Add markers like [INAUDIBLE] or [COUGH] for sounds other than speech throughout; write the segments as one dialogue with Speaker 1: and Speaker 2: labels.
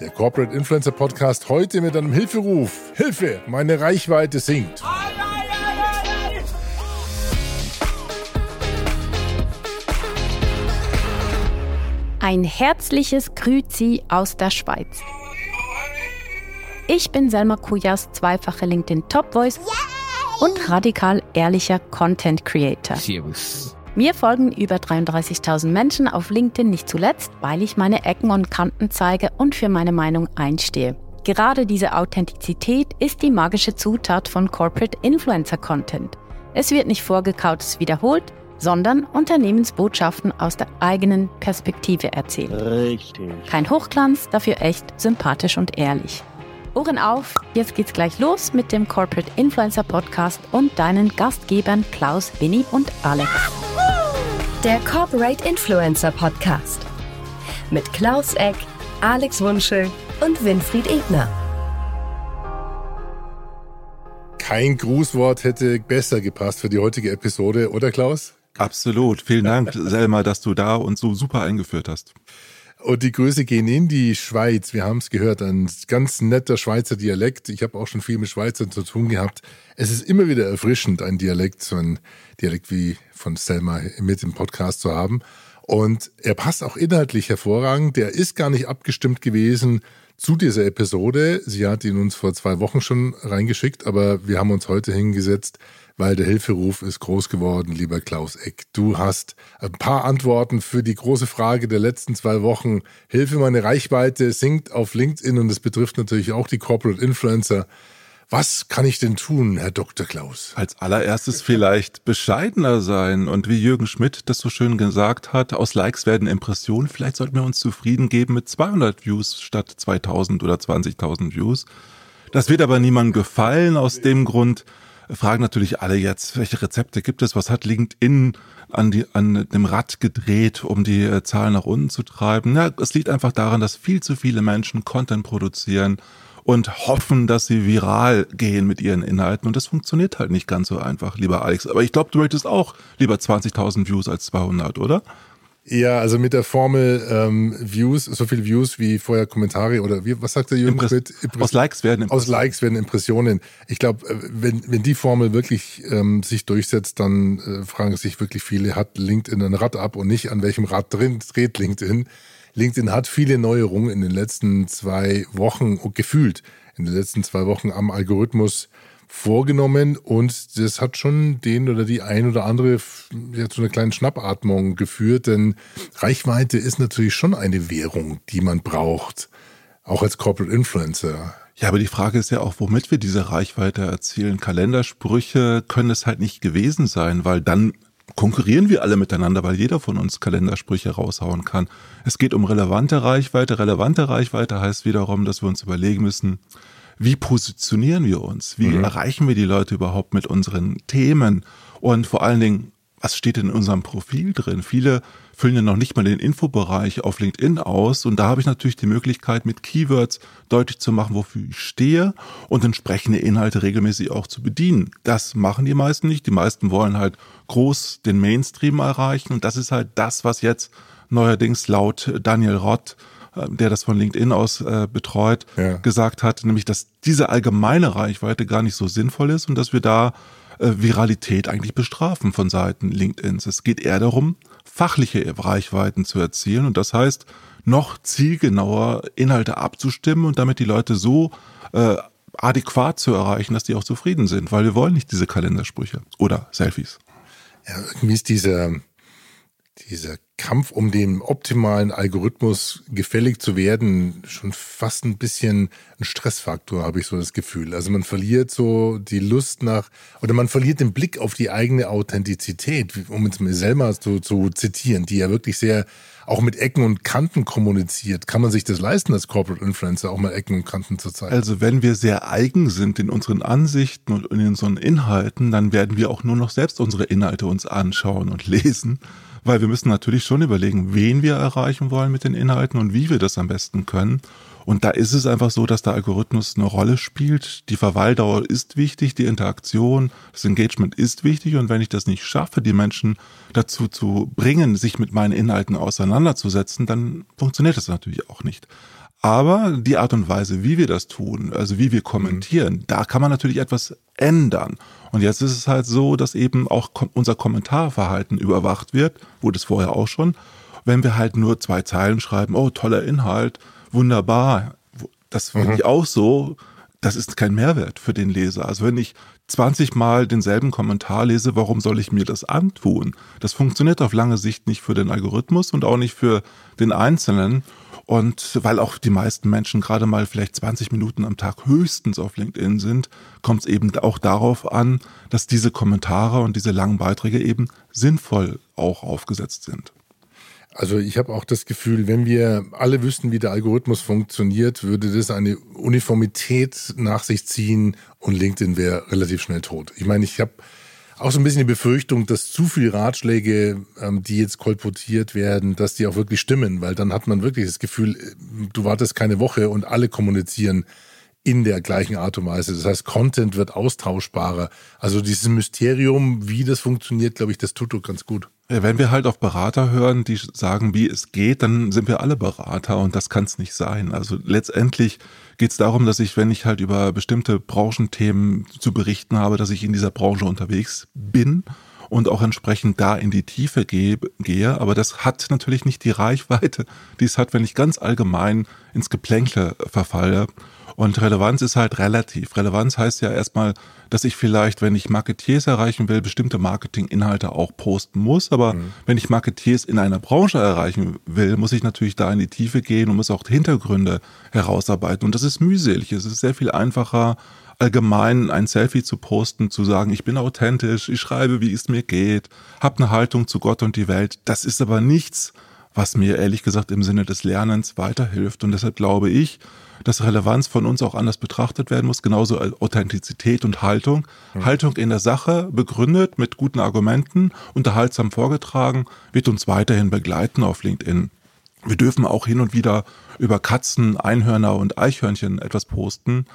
Speaker 1: Der Corporate Influencer Podcast heute mit einem Hilferuf. Hilfe, meine Reichweite sinkt.
Speaker 2: Ein herzliches Grüzi aus der Schweiz. Ich bin Selma Kujas, zweifache LinkedIn Top Voice und radikal ehrlicher Content Creator.
Speaker 3: Servus.
Speaker 2: Mir folgen über 33.000 Menschen auf LinkedIn nicht zuletzt, weil ich meine Ecken und Kanten zeige und für meine Meinung einstehe. Gerade diese Authentizität ist die magische Zutat von Corporate Influencer Content. Es wird nicht vorgekautes wiederholt, sondern Unternehmensbotschaften aus der eigenen Perspektive erzählt.
Speaker 3: Richtig.
Speaker 2: Kein Hochglanz, dafür echt sympathisch und ehrlich. Ohren auf, jetzt geht's gleich los mit dem Corporate Influencer Podcast und deinen Gastgebern Klaus, Winnie und Alex.
Speaker 4: Der Corporate Influencer Podcast mit Klaus Eck, Alex Wunschel und Winfried Ebner.
Speaker 1: Kein Grußwort hätte besser gepasst für die heutige Episode, oder Klaus?
Speaker 5: Absolut. Vielen Dank, [LAUGHS] Selma, dass du da uns so super eingeführt hast.
Speaker 1: Und die Grüße gehen in die Schweiz. Wir haben es gehört, ein ganz netter Schweizer Dialekt. Ich habe auch schon viel mit Schweizern zu tun gehabt. Es ist immer wieder erfrischend, ein Dialekt, so ein Dialekt wie von Selma mit im Podcast zu haben. Und er passt auch inhaltlich hervorragend. Der ist gar nicht abgestimmt gewesen zu dieser Episode. Sie hat ihn uns vor zwei Wochen schon reingeschickt, aber wir haben uns heute hingesetzt, weil der Hilferuf ist groß geworden, lieber Klaus Eck. Du hast ein paar Antworten für die große Frage der letzten zwei Wochen. Hilfe, meine Reichweite sinkt auf LinkedIn und es betrifft natürlich auch die Corporate Influencer. Was kann ich denn tun, Herr Dr. Klaus?
Speaker 5: Als allererstes vielleicht bescheidener sein und wie Jürgen Schmidt das so schön gesagt hat, aus Likes werden Impressionen. Vielleicht sollten wir uns zufrieden geben mit 200 Views statt 2000 oder 20.000 Views. Das wird aber niemandem gefallen. Aus dem Grund fragen natürlich alle jetzt, welche Rezepte gibt es? Was hat LinkedIn an, die, an dem Rad gedreht, um die äh, Zahlen nach unten zu treiben? Ja, es liegt einfach daran, dass viel zu viele Menschen Content produzieren und hoffen, dass sie viral gehen mit ihren Inhalten. Und das funktioniert halt nicht ganz so einfach, lieber Alex. Aber ich glaube, du möchtest auch lieber 20.000 Views als 200, oder?
Speaker 1: Ja, also mit der Formel ähm, Views, so viele Views wie vorher Kommentare oder wie, was sagt der Jürgen Schmidt?
Speaker 5: aus Likes werden
Speaker 1: Impressionen. Aus Likes werden Impressionen. Ich glaube, äh, wenn, wenn die Formel wirklich ähm, sich durchsetzt, dann äh, fragen sich wirklich viele, hat LinkedIn ein Rad ab und nicht an welchem Rad drin dreht LinkedIn. LinkedIn hat viele Neuerungen in den letzten zwei Wochen gefühlt, in den letzten zwei Wochen am Algorithmus vorgenommen und das hat schon den oder die ein oder andere ja, zu einer kleinen Schnappatmung geführt, denn Reichweite ist natürlich schon eine Währung, die man braucht, auch als Corporate Influencer.
Speaker 5: Ja, aber die Frage ist ja auch, womit wir diese Reichweite erzielen. Kalendersprüche können es halt nicht gewesen sein, weil dann konkurrieren wir alle miteinander, weil jeder von uns Kalendersprüche raushauen kann. Es geht um relevante Reichweite. Relevante Reichweite heißt wiederum, dass wir uns überlegen müssen, wie positionieren wir uns? Wie mhm. erreichen wir die Leute überhaupt mit unseren Themen? Und vor allen Dingen, was steht in unserem Profil drin? Viele füllen ja noch nicht mal den Infobereich auf LinkedIn aus. Und da habe ich natürlich die Möglichkeit, mit Keywords deutlich zu machen, wofür ich stehe und entsprechende Inhalte regelmäßig auch zu bedienen. Das machen die meisten nicht. Die meisten wollen halt groß den Mainstream erreichen. Und das ist halt das, was jetzt neuerdings laut Daniel Rott äh, der das von LinkedIn aus äh, betreut, ja. gesagt hat, nämlich, dass diese allgemeine Reichweite gar nicht so sinnvoll ist und dass wir da äh, Viralität eigentlich bestrafen von Seiten LinkedIns. Es geht eher darum, fachliche Reichweiten zu erzielen und das heißt, noch zielgenauer Inhalte abzustimmen und damit die Leute so äh, adäquat zu erreichen, dass die auch zufrieden sind, weil wir wollen nicht diese Kalendersprüche oder Selfies.
Speaker 1: Ja, irgendwie ist dieser, dieser Kampf um den optimalen Algorithmus gefällig zu werden schon fast ein bisschen ein Stressfaktor, habe ich so das Gefühl. Also man verliert so die Lust nach, oder man verliert den Blick auf die eigene Authentizität, um jetzt mir selber zu, zu zitieren, die ja wirklich sehr auch mit Ecken und Kanten kommuniziert. Kann man sich das leisten als Corporate Influencer, auch mal Ecken und Kanten zu zeigen?
Speaker 5: Also wenn wir sehr eigen sind in unseren Ansichten und in unseren Inhalten, dann werden wir auch nur noch selbst unsere Inhalte uns anschauen und lesen weil wir müssen natürlich schon überlegen, wen wir erreichen wollen mit den Inhalten und wie wir das am besten können. Und da ist es einfach so, dass der Algorithmus eine Rolle spielt. Die Verweildauer ist wichtig, die Interaktion, das Engagement ist wichtig. Und wenn ich das nicht schaffe, die Menschen dazu zu bringen, sich mit meinen Inhalten auseinanderzusetzen, dann funktioniert das natürlich auch nicht. Aber die Art und Weise, wie wir das tun, also wie wir kommentieren, mhm. da kann man natürlich etwas ändern. Und jetzt ist es halt so, dass eben auch unser Kommentarverhalten überwacht wird, wurde es vorher auch schon. Wenn wir halt nur zwei Zeilen schreiben, oh, toller Inhalt, wunderbar, das finde mhm. ich auch so, das ist kein Mehrwert für den Leser. Also wenn ich 20 Mal denselben Kommentar lese, warum soll ich mir das antun? Das funktioniert auf lange Sicht nicht für den Algorithmus und auch nicht für den Einzelnen. Und weil auch die meisten Menschen gerade mal vielleicht 20 Minuten am Tag höchstens auf LinkedIn sind, kommt es eben auch darauf an, dass diese Kommentare und diese langen Beiträge eben sinnvoll auch aufgesetzt sind.
Speaker 1: Also ich habe auch das Gefühl, wenn wir alle wüssten, wie der Algorithmus funktioniert, würde das eine Uniformität nach sich ziehen und LinkedIn wäre relativ schnell tot. Ich meine, ich habe auch so ein bisschen die Befürchtung, dass zu viele Ratschläge, ähm, die jetzt kolportiert werden, dass die auch wirklich stimmen, weil dann hat man wirklich das Gefühl, äh, du wartest keine Woche und alle kommunizieren in der gleichen Art und Weise. Das heißt, Content wird austauschbarer. Also dieses Mysterium, wie das funktioniert, glaube ich, das tut doch ganz gut.
Speaker 5: Wenn wir halt auf Berater hören, die sagen, wie es geht, dann sind wir alle Berater und das kann es nicht sein. Also letztendlich geht es darum, dass ich, wenn ich halt über bestimmte Branchenthemen zu berichten habe, dass ich in dieser Branche unterwegs bin und auch entsprechend da in die Tiefe gehe. Aber das hat natürlich nicht die Reichweite, die es hat, wenn ich ganz allgemein ins Geplänkle verfalle. Und Relevanz ist halt relativ. Relevanz heißt ja erstmal, dass ich vielleicht, wenn ich Marketeers erreichen will, bestimmte Marketinginhalte auch posten muss. Aber mhm. wenn ich Marketeers in einer Branche erreichen will, muss ich natürlich da in die Tiefe gehen und muss auch Hintergründe herausarbeiten. Und das ist mühselig. Es ist sehr viel einfacher, allgemein ein Selfie zu posten, zu sagen, ich bin authentisch, ich schreibe, wie es mir geht, habe eine Haltung zu Gott und die Welt. Das ist aber nichts, was mir ehrlich gesagt im Sinne des Lernens weiterhilft. Und deshalb glaube ich, dass Relevanz von uns auch anders betrachtet werden muss, genauso Authentizität und Haltung. Mhm. Haltung in der Sache, begründet mit guten Argumenten, unterhaltsam vorgetragen, wird uns weiterhin begleiten auf LinkedIn. Wir dürfen auch hin und wieder über Katzen, Einhörner und Eichhörnchen etwas posten.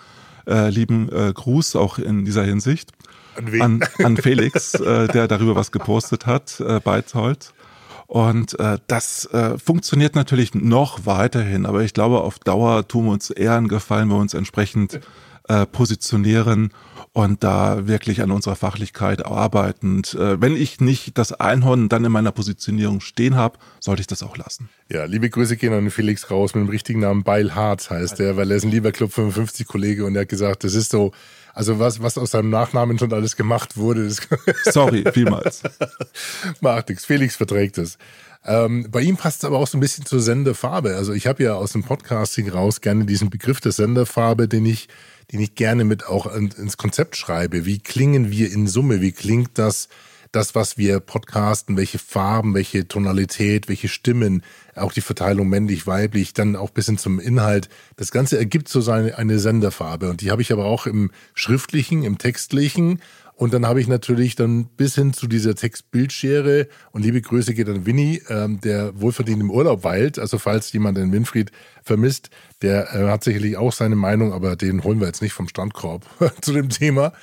Speaker 5: Äh, lieben äh, Gruß auch in dieser Hinsicht. An, an, an Felix, äh, der darüber was gepostet hat, äh, Beithold. Und äh, das äh, funktioniert natürlich noch weiterhin, aber ich glaube, auf Dauer tun wir uns eher einen Gefallen, wenn wir uns entsprechend äh, positionieren und da wirklich an unserer Fachlichkeit arbeiten. äh, wenn ich nicht das Einhorn dann in meiner Positionierung stehen habe, sollte ich das auch lassen.
Speaker 1: Ja, liebe Grüße gehen an Felix raus mit dem richtigen Namen Beil Harz heißt er, weil er ist ein lieber Club 55 Kollege und er hat gesagt, das ist so, also was, was aus seinem Nachnamen schon alles gemacht wurde.
Speaker 5: Sorry, vielmals. [LAUGHS]
Speaker 1: Macht nichts. Felix verträgt es. Ähm, bei ihm passt es aber auch so ein bisschen zur Senderfarbe. Also ich habe ja aus dem Podcasting raus gerne diesen Begriff der Senderfarbe, den ich, den ich gerne mit auch ins Konzept schreibe. Wie klingen wir in Summe? Wie klingt das das, was wir podcasten, welche Farben, welche Tonalität, welche Stimmen, auch die Verteilung männlich, weiblich, dann auch bis hin zum Inhalt. Das Ganze ergibt so seine, eine Senderfarbe. Und die habe ich aber auch im schriftlichen, im textlichen. Und dann habe ich natürlich dann bis hin zu dieser Textbildschere und liebe Grüße geht an Winnie, ähm, der wohlverdient im Urlaub weilt. Also falls jemand den Winfried vermisst, der äh, hat sicherlich auch seine Meinung, aber den holen wir jetzt nicht vom Standkorb [LAUGHS] zu dem Thema.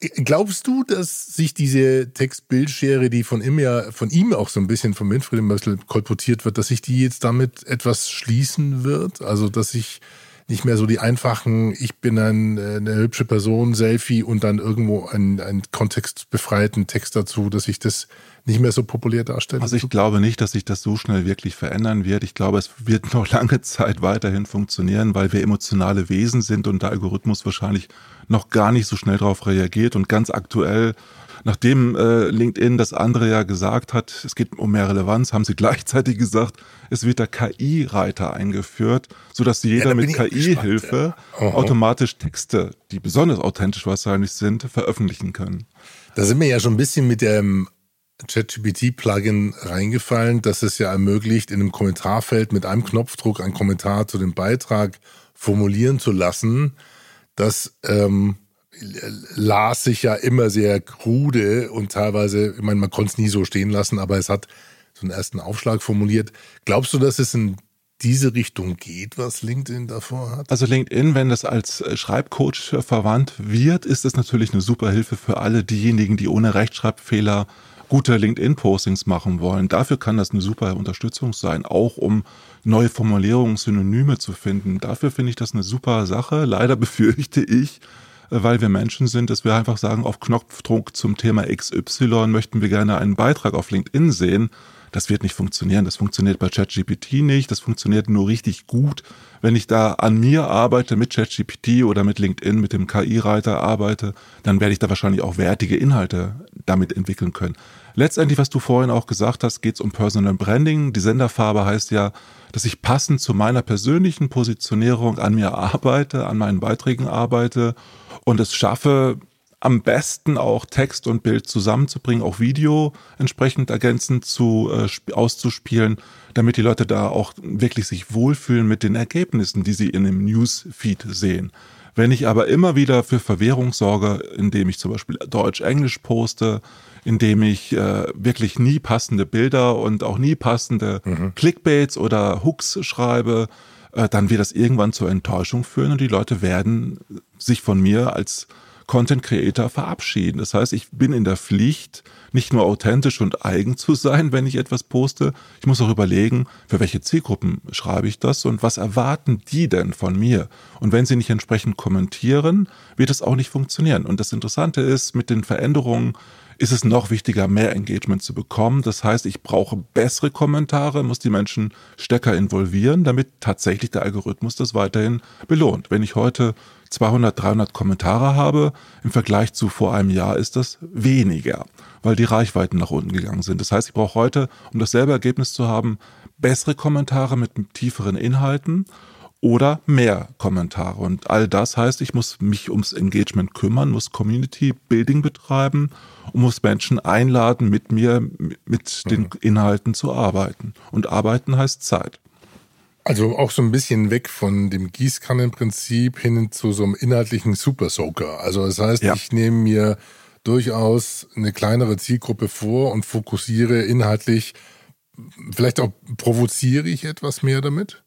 Speaker 1: Glaubst du, dass sich diese Textbildschere, die von ihm ja, von ihm auch so ein bisschen von Winfried ein bisschen kolportiert wird, dass sich die jetzt damit etwas schließen wird? Also, dass sich nicht mehr so die einfachen, ich bin ein, eine hübsche Person, Selfie und dann irgendwo einen, einen kontextbefreiten Text dazu, dass sich das nicht mehr so populär darstellt?
Speaker 5: Also ich glaube nicht, dass sich das so schnell wirklich verändern wird. Ich glaube, es wird noch [LAUGHS] lange Zeit weiterhin funktionieren, weil wir emotionale Wesen sind und der Algorithmus wahrscheinlich noch gar nicht so schnell darauf reagiert. Und ganz aktuell, nachdem äh, LinkedIn das andere ja gesagt hat, es geht um mehr Relevanz, haben sie [LAUGHS] gleichzeitig gesagt, es wird der KI-Reiter eingeführt, sodass jeder ja, mit KI-Hilfe ja. automatisch Texte, die besonders authentisch wahrscheinlich sind, veröffentlichen können.
Speaker 1: Da sind wir ja schon ein bisschen mit dem ChatGPT-Plugin reingefallen, das es ja ermöglicht, in einem Kommentarfeld mit einem Knopfdruck einen Kommentar zu dem Beitrag formulieren zu lassen. Das ähm, las sich ja immer sehr krude und teilweise, ich meine, man konnte es nie so stehen lassen, aber es hat so einen ersten Aufschlag formuliert. Glaubst du, dass es in diese Richtung geht, was LinkedIn davor hat?
Speaker 5: Also LinkedIn, wenn das als Schreibcoach verwandt wird, ist es natürlich eine super Hilfe für alle diejenigen, die ohne Rechtschreibfehler gute LinkedIn-Postings machen wollen. Dafür kann das eine super Unterstützung sein, auch um neue Formulierungen, Synonyme zu finden. Dafür finde ich das eine super Sache. Leider befürchte ich, weil wir Menschen sind, dass wir einfach sagen, auf Knopfdruck zum Thema XY möchten wir gerne einen Beitrag auf LinkedIn sehen. Das wird nicht funktionieren. Das funktioniert bei ChatGPT nicht. Das funktioniert nur richtig gut, wenn ich da an mir arbeite mit ChatGPT oder mit LinkedIn, mit dem KI-Reiter arbeite, dann werde ich da wahrscheinlich auch wertige Inhalte damit entwickeln können. Letztendlich, was du vorhin auch gesagt hast, geht es um Personal Branding. Die Senderfarbe heißt ja, dass ich passend zu meiner persönlichen Positionierung an mir arbeite, an meinen Beiträgen arbeite und es schaffe, am besten auch Text und Bild zusammenzubringen, auch Video entsprechend ergänzend zu äh, auszuspielen, damit die Leute da auch wirklich sich wohlfühlen mit den Ergebnissen, die sie in dem Newsfeed sehen. Wenn ich aber immer wieder für Verwirrung sorge, indem ich zum Beispiel Deutsch-Englisch poste, indem ich äh, wirklich nie passende Bilder und auch nie passende mhm. Clickbaits oder Hooks schreibe, äh, dann wird das irgendwann zur Enttäuschung führen und die Leute werden sich von mir als Content Creator verabschieden. Das heißt, ich bin in der Pflicht, nicht nur authentisch und eigen zu sein, wenn ich etwas poste. Ich muss auch überlegen, für welche Zielgruppen schreibe ich das und was erwarten die denn von mir? Und wenn sie nicht entsprechend kommentieren, wird es auch nicht funktionieren. Und das Interessante ist, mit den Veränderungen ist es noch wichtiger, mehr Engagement zu bekommen. Das heißt, ich brauche bessere Kommentare, muss die Menschen stärker involvieren, damit tatsächlich der Algorithmus das weiterhin belohnt. Wenn ich heute 200, 300 Kommentare habe. Im Vergleich zu vor einem Jahr ist das weniger, weil die Reichweiten nach unten gegangen sind. Das heißt, ich brauche heute, um dasselbe Ergebnis zu haben, bessere Kommentare mit tieferen Inhalten oder mehr Kommentare. Und all das heißt, ich muss mich ums Engagement kümmern, muss Community Building betreiben und muss Menschen einladen, mit mir, mit den mhm. Inhalten zu arbeiten. Und arbeiten heißt Zeit.
Speaker 1: Also auch so ein bisschen weg von dem Gießkannenprinzip hin zu so einem inhaltlichen Super Soaker. Also das heißt, ja. ich nehme mir durchaus eine kleinere Zielgruppe vor und fokussiere inhaltlich. Vielleicht auch provoziere ich etwas mehr damit?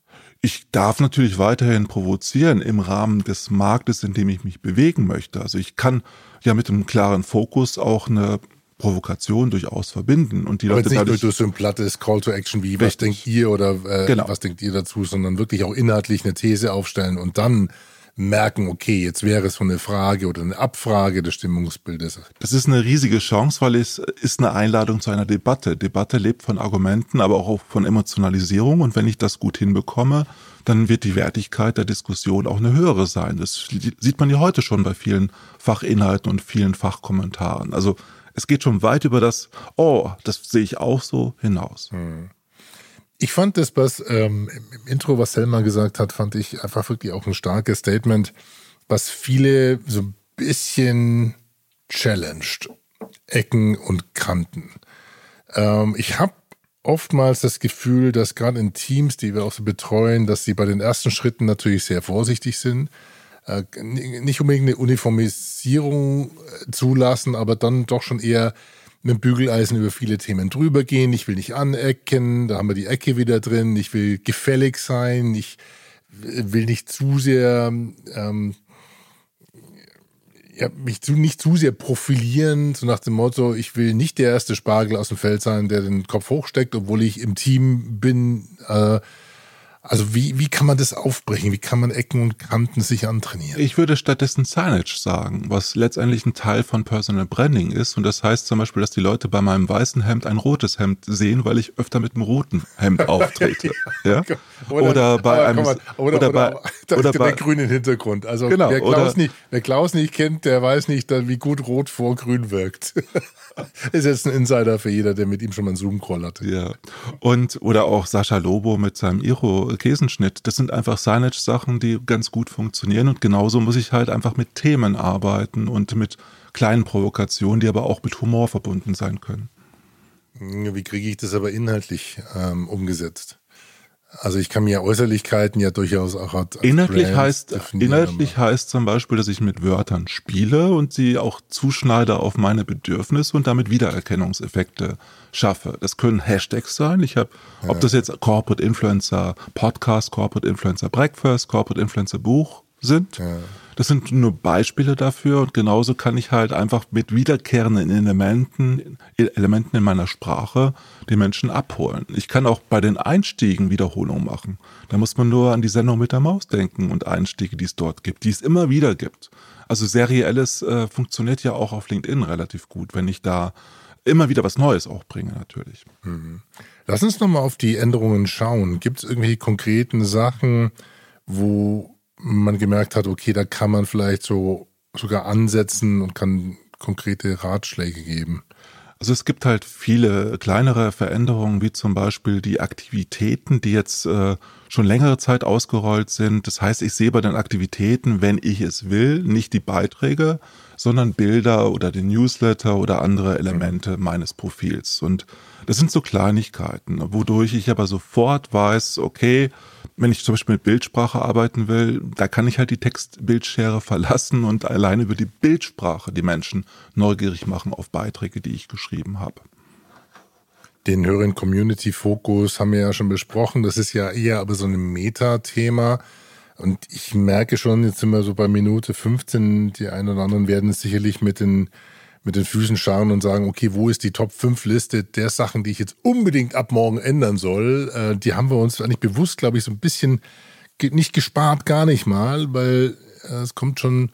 Speaker 5: Ich darf natürlich weiterhin provozieren im Rahmen des Marktes, in dem ich mich bewegen möchte. Also ich kann ja mit einem klaren Fokus auch eine Provokation durchaus verbinden und die
Speaker 1: Aber Leute nicht nur durch so ein plattes Call to Action wie was denkt ihr oder äh, genau. was denkt ihr dazu, sondern wirklich auch inhaltlich eine These aufstellen und dann merken, okay, jetzt wäre es so eine Frage oder eine Abfrage des Stimmungsbildes.
Speaker 5: Das ist eine riesige Chance, weil es ist eine Einladung zu einer Debatte. Debatte lebt von Argumenten, aber auch von Emotionalisierung und wenn ich das gut hinbekomme, dann wird die Wertigkeit der Diskussion auch eine höhere sein. Das sieht man ja heute schon bei vielen Fachinhalten und vielen Fachkommentaren. Also es geht schon weit über das, oh, das sehe ich auch so hinaus. Hm.
Speaker 1: Ich fand das, was ähm, im Intro, was Selma gesagt hat, fand ich einfach wirklich auch ein starkes Statement, was viele so ein bisschen challenged. Ecken und Kanten. Ähm, ich habe oftmals das Gefühl, dass gerade in Teams, die wir auch so betreuen, dass sie bei den ersten Schritten natürlich sehr vorsichtig sind äh, nicht unbedingt eine Uniformisierung äh, zulassen, aber dann doch schon eher mit dem Bügeleisen über viele Themen drüber gehen. Ich will nicht anecken, da haben wir die Ecke wieder drin. Ich will gefällig sein, ich will nicht zu sehr, ähm, ja, mich zu, nicht zu sehr profilieren, so nach dem Motto, ich will nicht der erste Spargel aus dem Feld sein, der den Kopf hochsteckt, obwohl ich im Team bin. Äh, also wie, wie kann man das aufbrechen? Wie kann man Ecken und Kanten sich antrainieren?
Speaker 5: Ich würde stattdessen Signage sagen, was letztendlich ein Teil von Personal Branding ist. Und das heißt zum Beispiel, dass die Leute bei meinem weißen Hemd ein rotes Hemd sehen, weil ich öfter mit einem roten Hemd [LAUGHS] auftrete. ja?
Speaker 1: Oder, oder, bei einem mal, oder, oder, bei, [LAUGHS] oder bei, der grünen Hintergrund. Also genau, wer, Klaus nicht, wer Klaus nicht kennt, der weiß nicht, wie gut rot vor grün wirkt. [LAUGHS] ist jetzt ein Insider für jeder, der mit ihm schon mal einen Zoom-Call hatte.
Speaker 5: Ja. Und, oder auch Sascha Lobo mit seinem Iro-Käsenschnitt. Das sind einfach Signage-Sachen, die ganz gut funktionieren. Und genauso muss ich halt einfach mit Themen arbeiten und mit kleinen Provokationen, die aber auch mit Humor verbunden sein können.
Speaker 1: Wie kriege ich das aber inhaltlich ähm, umgesetzt? Also ich kann mir Äußerlichkeiten ja durchaus auch als
Speaker 5: inhaltlich heißt inhaltlich heißt zum Beispiel, dass ich mit Wörtern spiele und sie auch zuschneide auf meine Bedürfnisse und damit Wiedererkennungseffekte schaffe. Das können Hashtags sein. Ich habe, ja. ob das jetzt Corporate Influencer Podcast, Corporate Influencer Breakfast, Corporate Influencer Buch sind. Ja. Das sind nur Beispiele dafür und genauso kann ich halt einfach mit wiederkehrenden Elementen, Elementen in meiner Sprache die Menschen abholen. Ich kann auch bei den Einstiegen Wiederholungen machen. Da muss man nur an die Sendung mit der Maus denken und Einstiege, die es dort gibt, die es immer wieder gibt. Also serielles äh, funktioniert ja auch auf LinkedIn relativ gut, wenn ich da immer wieder was Neues auch bringe natürlich.
Speaker 1: Mhm. Lass uns nochmal auf die Änderungen schauen. Gibt es irgendwelche konkreten Sachen, wo man gemerkt hat, okay, da kann man vielleicht so sogar ansetzen und kann konkrete Ratschläge geben?
Speaker 5: Also es gibt halt viele kleinere Veränderungen, wie zum Beispiel die Aktivitäten, die jetzt äh, schon längere Zeit ausgerollt sind. Das heißt, ich sehe bei den Aktivitäten, wenn ich es will, nicht die Beiträge, sondern Bilder oder den Newsletter oder andere Elemente meines Profils. Und das sind so Kleinigkeiten, wodurch ich aber sofort weiß, okay, wenn ich zum Beispiel mit Bildsprache arbeiten will, da kann ich halt die Textbildschere verlassen und allein über die Bildsprache die Menschen neugierig machen auf Beiträge, die ich geschrieben habe.
Speaker 1: Den höheren Community-Fokus haben wir ja schon besprochen. Das ist ja eher aber so ein Meta-Thema. Und ich merke schon, jetzt sind wir so bei Minute 15, die einen oder anderen werden es sicherlich mit den mit den Füßen schauen und sagen, okay, wo ist die Top 5 Liste der Sachen, die ich jetzt unbedingt ab morgen ändern soll? Äh, die haben wir uns eigentlich bewusst, glaube ich, so ein bisschen nicht gespart, gar nicht mal, weil äh, es kommt schon,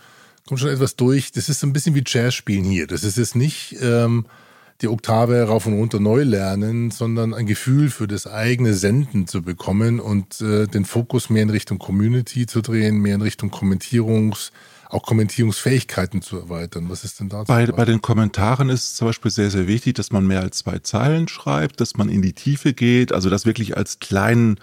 Speaker 1: kommt schon etwas durch. Das ist so ein bisschen wie Jazz spielen hier. Das ist jetzt nicht ähm, die Oktave rauf und runter neu lernen, sondern ein Gefühl für das eigene Senden zu bekommen und äh, den Fokus mehr in Richtung Community zu drehen, mehr in Richtung Kommentierungs- auch Kommentierungsfähigkeiten zu erweitern. Was ist denn da?
Speaker 5: Bei, bei den Kommentaren ist es zum Beispiel sehr, sehr wichtig, dass man mehr als zwei Zeilen schreibt, dass man in die Tiefe geht, also das wirklich als kleinen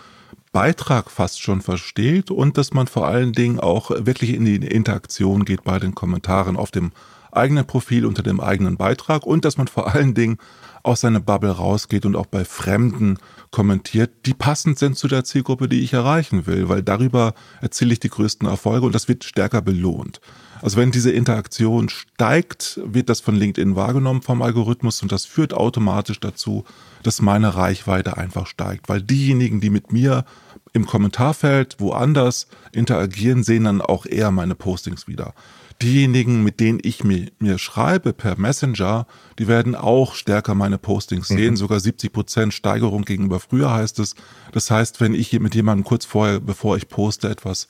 Speaker 5: Beitrag fast schon versteht und dass man vor allen Dingen auch wirklich in die Interaktion geht bei den Kommentaren auf dem eigenen Profil unter dem eigenen Beitrag und dass man vor allen Dingen aus seiner Bubble rausgeht und auch bei Fremden kommentiert, die passend sind zu der Zielgruppe, die ich erreichen will, weil darüber erziele ich die größten Erfolge und das wird stärker belohnt. Also wenn diese Interaktion steigt, wird das von LinkedIn wahrgenommen vom Algorithmus und das führt automatisch dazu, dass meine Reichweite einfach steigt, weil diejenigen, die mit mir im Kommentarfeld woanders interagieren, sehen dann auch eher meine Postings wieder diejenigen, mit denen ich mir, mir schreibe per Messenger, die werden auch stärker meine Postings sehen, mhm. sogar 70 Prozent Steigerung gegenüber früher heißt es. Das heißt, wenn ich mit jemandem kurz vorher, bevor ich poste, etwas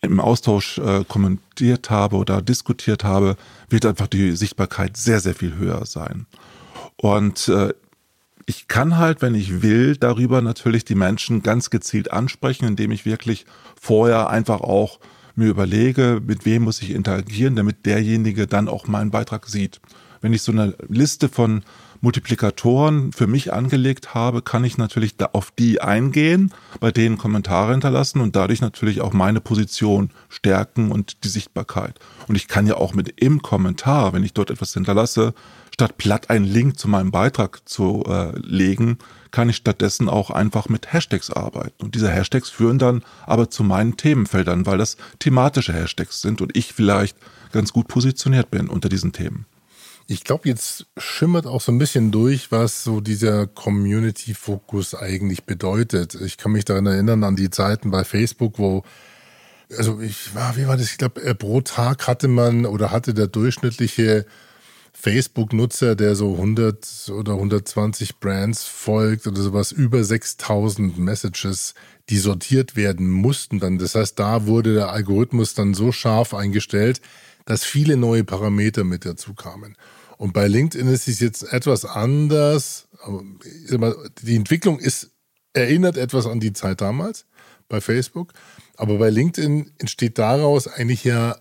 Speaker 5: im Austausch äh, kommentiert habe oder diskutiert habe, wird einfach die Sichtbarkeit sehr, sehr viel höher sein. Und äh, ich kann halt, wenn ich will, darüber natürlich die Menschen ganz gezielt ansprechen, indem ich wirklich vorher einfach auch mir überlege, mit wem muss ich interagieren, damit derjenige dann auch meinen Beitrag sieht. Wenn ich so eine Liste von Multiplikatoren für mich angelegt habe, kann ich natürlich auf die eingehen, bei denen Kommentare hinterlassen und dadurch natürlich auch meine Position stärken und die Sichtbarkeit. Und ich kann ja auch mit im Kommentar, wenn ich dort etwas hinterlasse, statt platt einen Link zu meinem Beitrag zu äh, legen, kann ich stattdessen auch einfach mit Hashtags arbeiten. Und diese Hashtags führen dann aber zu meinen Themenfeldern, weil das thematische Hashtags sind und ich vielleicht ganz gut positioniert bin unter diesen Themen.
Speaker 1: Ich glaube, jetzt schimmert auch so ein bisschen durch, was so dieser Community-Fokus eigentlich bedeutet. Ich kann mich daran erinnern an die Zeiten bei Facebook, wo also ich war, wie war das? Ich glaube, äh, pro Tag hatte man oder hatte der durchschnittliche Facebook-Nutzer, der so 100 oder 120 Brands folgt oder sowas, über 6000 Messages, die sortiert werden mussten dann. Das heißt, da wurde der Algorithmus dann so scharf eingestellt, dass viele neue Parameter mit dazu kamen. Und bei LinkedIn ist es jetzt etwas anders. Die Entwicklung ist, erinnert etwas an die Zeit damals bei Facebook. Aber bei LinkedIn entsteht daraus eigentlich ja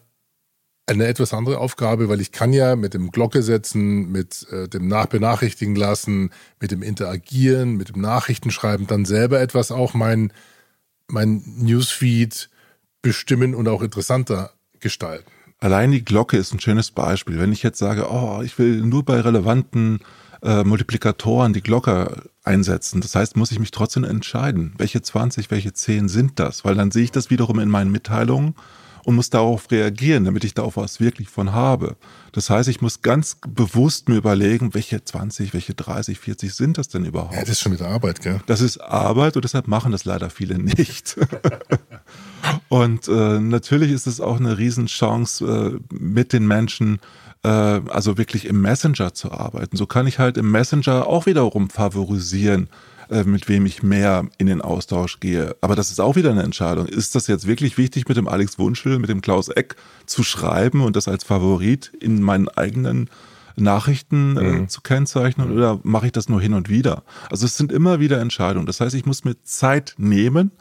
Speaker 1: eine etwas andere Aufgabe, weil ich kann ja mit dem Glocke setzen, mit äh, dem Nachbenachrichtigen lassen, mit dem Interagieren, mit dem Nachrichtenschreiben dann selber etwas auch mein, mein Newsfeed bestimmen und auch interessanter gestalten.
Speaker 5: Allein die Glocke ist ein schönes Beispiel. Wenn ich jetzt sage, oh, ich will nur bei relevanten äh, Multiplikatoren die Glocke einsetzen, das heißt, muss ich mich trotzdem entscheiden, welche 20, welche 10 sind das, weil dann sehe ich das wiederum in meinen Mitteilungen und muss darauf reagieren, damit ich da auch was wirklich von habe. Das heißt, ich muss ganz bewusst mir überlegen, welche 20, welche 30, 40 sind das denn überhaupt? Ja,
Speaker 1: das ist schon wieder Arbeit, gell?
Speaker 5: Das ist Arbeit und deshalb machen das leider viele nicht. [LAUGHS] Und äh, natürlich ist es auch eine Riesenchance, äh, mit den Menschen äh, also wirklich im Messenger zu arbeiten. So kann ich halt im Messenger auch wiederum favorisieren, mit wem ich mehr in den Austausch gehe. Aber das ist auch wieder eine Entscheidung. Ist das jetzt wirklich wichtig, mit dem Alex Wunschel, mit dem Klaus Eck zu schreiben und das als Favorit in meinen eigenen Nachrichten äh, mhm. zu kennzeichnen oder mache ich das nur hin und wieder? Also es sind immer wieder Entscheidungen. Das heißt, ich muss mir Zeit nehmen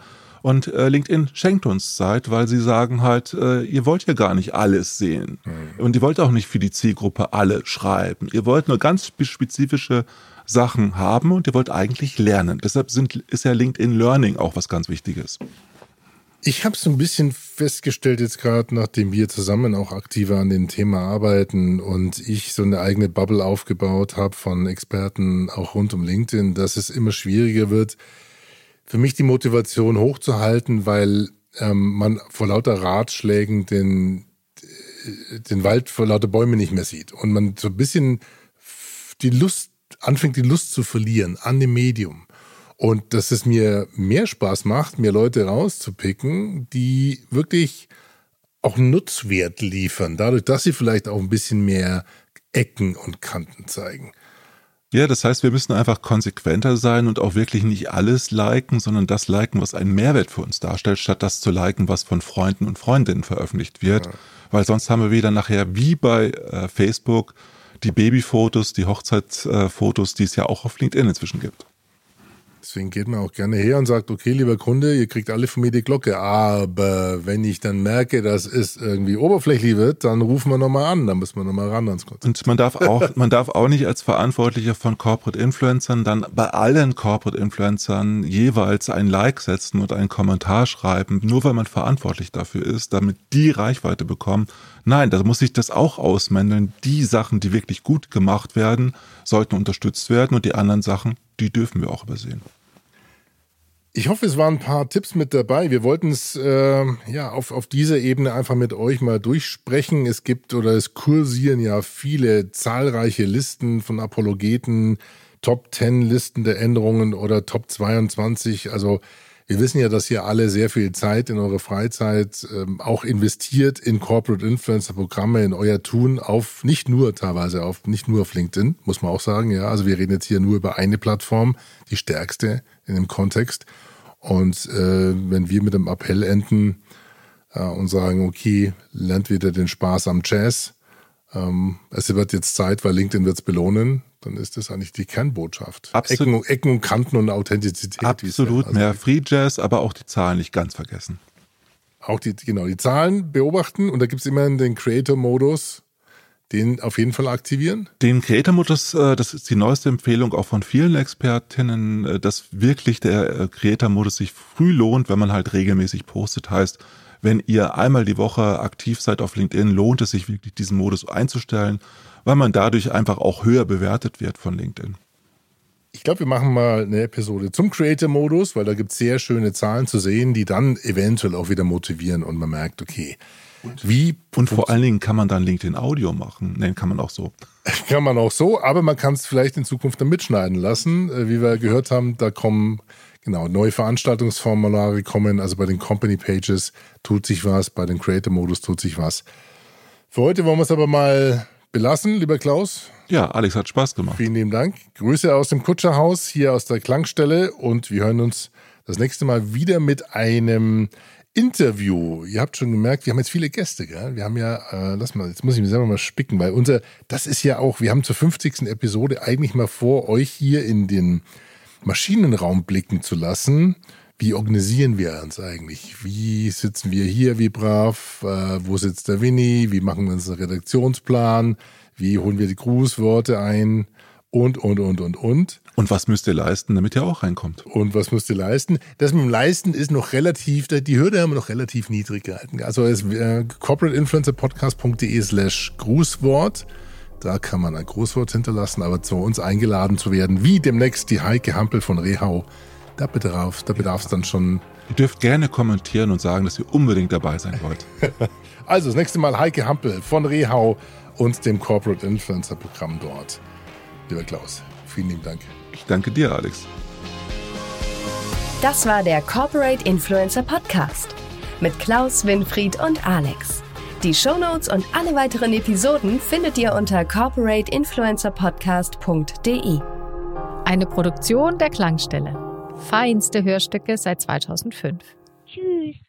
Speaker 5: und äh, LinkedIn schenkt uns Zeit, weil sie sagen halt, äh, ihr wollt ja gar nicht alles sehen. Mhm. Und ihr wollt auch nicht für die Zielgruppe alle schreiben. Ihr wollt nur ganz spezifische Sachen haben und ihr wollt eigentlich lernen. Deshalb sind, ist ja LinkedIn Learning auch was ganz Wichtiges.
Speaker 1: Ich habe so ein bisschen festgestellt jetzt gerade, nachdem wir zusammen auch aktiver an dem Thema arbeiten und ich so eine eigene Bubble aufgebaut habe von Experten auch rund um LinkedIn, dass es immer schwieriger wird, für mich die Motivation hochzuhalten, weil ähm, man vor lauter Ratschlägen den, den Wald vor lauter Bäume nicht mehr sieht und man so ein bisschen die Lust anfängt, die Lust zu verlieren an dem Medium. Und dass es mir mehr Spaß macht, mir Leute rauszupicken, die wirklich auch Nutzwert liefern, dadurch, dass sie vielleicht auch ein bisschen mehr Ecken und Kanten zeigen.
Speaker 5: Ja, das heißt, wir müssen einfach konsequenter sein und auch wirklich nicht alles liken, sondern das liken, was einen Mehrwert für uns darstellt, statt das zu liken, was von Freunden und Freundinnen veröffentlicht wird. Ja. Weil sonst haben wir wieder nachher wie bei äh, Facebook die Babyfotos, die Hochzeitsfotos, die es ja auch auf LinkedIn inzwischen gibt.
Speaker 1: Deswegen geht man auch gerne her und sagt, okay, lieber Kunde, ihr kriegt alle von mir die Glocke. Aber wenn ich dann merke, dass es irgendwie oberflächlich wird, dann rufen wir nochmal an, dann müssen wir nochmal ran ans
Speaker 5: Konzept. Und man darf auch, man darf auch nicht als Verantwortlicher von Corporate Influencern dann bei allen Corporate Influencern jeweils ein Like setzen und einen Kommentar schreiben, nur weil man verantwortlich dafür ist, damit die Reichweite bekommen. Nein, da muss ich das auch ausmändeln. Die Sachen, die wirklich gut gemacht werden, sollten unterstützt werden und die anderen Sachen die dürfen wir auch übersehen.
Speaker 1: Ich hoffe, es waren ein paar Tipps mit dabei. Wir wollten es äh, ja auf, auf dieser Ebene einfach mit euch mal durchsprechen. Es gibt oder es kursieren ja viele zahlreiche Listen von Apologeten, Top 10 Listen der Änderungen oder Top 22. Also wir wissen ja, dass ihr alle sehr viel Zeit in eure Freizeit ähm, auch investiert in Corporate Influencer Programme, in euer Tun auf nicht nur teilweise auf nicht nur auf LinkedIn, muss man auch sagen, ja. Also wir reden jetzt hier nur über eine Plattform, die stärkste in dem Kontext. Und äh, wenn wir mit dem Appell enden äh, und sagen, okay, lernt wieder den Spaß am Jazz, ähm, es wird jetzt Zeit, weil LinkedIn wird es belohnen, dann ist das eigentlich die Kernbotschaft.
Speaker 5: Absolut.
Speaker 1: Ecken, Ecken und Kanten und Authentizität.
Speaker 5: Absolut, also mehr Free Jazz, aber auch die Zahlen nicht ganz vergessen.
Speaker 1: Auch die, genau, die Zahlen beobachten und da gibt es immer den Creator-Modus, den auf jeden Fall aktivieren?
Speaker 5: Den Creator-Modus, äh, das ist die neueste Empfehlung auch von vielen Expertinnen, äh, dass wirklich der äh, Creator-Modus sich früh lohnt, wenn man halt regelmäßig postet. Heißt, wenn ihr einmal die Woche aktiv seid auf LinkedIn, lohnt es sich wirklich, diesen Modus einzustellen weil man dadurch einfach auch höher bewertet wird von LinkedIn.
Speaker 1: Ich glaube, wir machen mal eine Episode zum Creator-Modus, weil da gibt es sehr schöne Zahlen zu sehen, die dann eventuell auch wieder motivieren und man merkt, okay,
Speaker 5: und, wie. Und vor allen Dingen kann man dann LinkedIn Audio machen. Nein, kann man auch so. [LAUGHS]
Speaker 1: Kann man auch so, aber man kann es vielleicht in Zukunft dann mitschneiden lassen. Äh, wie wir gehört haben, da kommen genau neue Veranstaltungsformulare kommen. Also bei den Company Pages tut sich was, bei den Creator Modus tut sich was. Für heute wollen wir es aber mal belassen, lieber Klaus.
Speaker 5: Ja, Alex hat Spaß gemacht.
Speaker 1: Vielen lieben Dank. Grüße aus dem Kutscherhaus, hier aus der Klangstelle und wir hören uns das nächste Mal wieder mit einem Interview. Ihr habt schon gemerkt, wir haben jetzt viele Gäste, gell? Wir haben ja, äh, lass mal, jetzt muss ich mir selber mal spicken, weil unser, das ist ja auch, wir haben zur 50. Episode eigentlich mal vor, euch hier in den Maschinenraum blicken zu lassen wie organisieren wir uns eigentlich? Wie sitzen wir hier, wie brav? Äh, wo sitzt der Winnie? Wie machen wir unseren Redaktionsplan? Wie holen wir die Grußworte ein? Und, und, und, und, und.
Speaker 5: Und was müsst ihr leisten, damit ihr auch reinkommt?
Speaker 1: Und was müsst ihr leisten? Das mit dem Leisten ist noch relativ, die Hürde haben wir noch relativ niedrig gehalten. Also es äh, corporateinfluencerpodcast.de slash Grußwort. Da kann man ein Grußwort hinterlassen, aber zu uns eingeladen zu werden, wie demnächst die Heike Hampel von Rehau da bedarf da bedarf es dann schon.
Speaker 5: Ihr dürft gerne kommentieren und sagen, dass ihr unbedingt dabei sein wollt. [LAUGHS]
Speaker 1: also das nächste Mal Heike Hampel von Rehau und dem Corporate Influencer Programm dort. Lieber Klaus, vielen lieben Dank.
Speaker 5: Ich danke dir, Alex.
Speaker 4: Das war der Corporate Influencer Podcast. Mit Klaus, Winfried und Alex. Die Shownotes und alle weiteren Episoden findet ihr unter corporateinfluencerpodcast.de.
Speaker 6: Eine Produktion der Klangstelle. Feinste Hörstücke seit 2005. Tschüss.